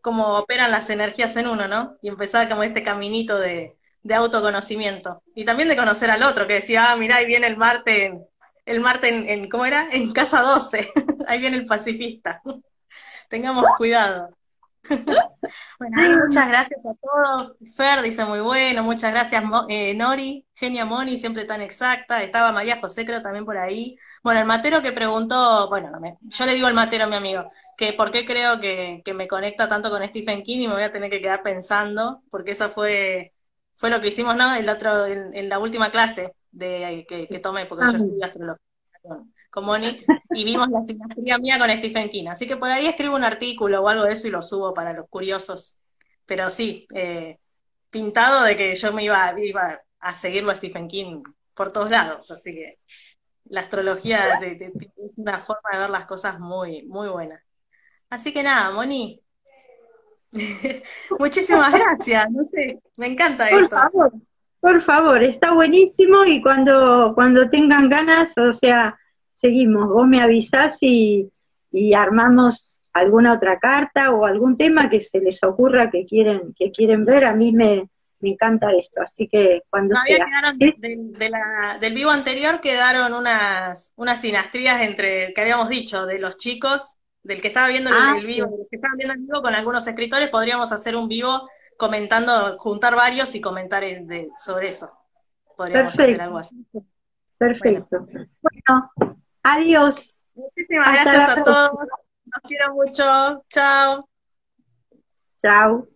cómo operan las energías en uno, ¿no? Y empezar como este caminito de, autoconocimiento. Y también de conocer al otro, que decía, ah, mirá, ahí viene el Marte, el Marte en, en ¿cómo era? En casa 12, ahí viene el pacifista. Tengamos cuidado. bueno, muchas gracias a todos. Fer dice muy bueno, muchas gracias eh, Nori, genia Moni, siempre tan exacta. Estaba María José, creo también por ahí. Bueno, el matero que preguntó, bueno, yo le digo al matero a mi amigo, que por qué creo que, me conecta tanto con Stephen King y me voy a tener que quedar pensando, porque eso fue, fue lo que hicimos, ¿no? El otro, en, la última clase de, que, tomé, porque yo estudié astrología con Moni, y vimos la sinastría mía con Stephen King. Así que por ahí escribo un artículo o algo de eso y lo subo para los curiosos. Pero sí, eh, pintado de que yo me iba, iba a seguirlo a Stephen King por todos lados. Así que la astrología es una forma de ver las cosas muy, muy buena. Así que nada, Moni. Muchísimas gracias, no sé, me encanta por esto. Favor, por favor, está buenísimo y cuando, cuando tengan ganas, o sea, seguimos. Vos me avisás y, armamos alguna otra carta o algún tema que se les ocurra que quieren, que quieren ver. A mí me, encanta esto, así que cuando sea. del vivo anterior quedaron unas, unas sinastrías entre el que habíamos dicho, de los chicos, del que estaba viendo el, ah, vivo, que estaban viendo el vivo con algunos escritores, podríamos hacer un vivo comentando, juntar varios y comentar sobre eso. Podríamos hacer algo así. Perfecto. bueno Adiós. Muchísimas gracias a todos. Los quiero mucho. Chao. Chao.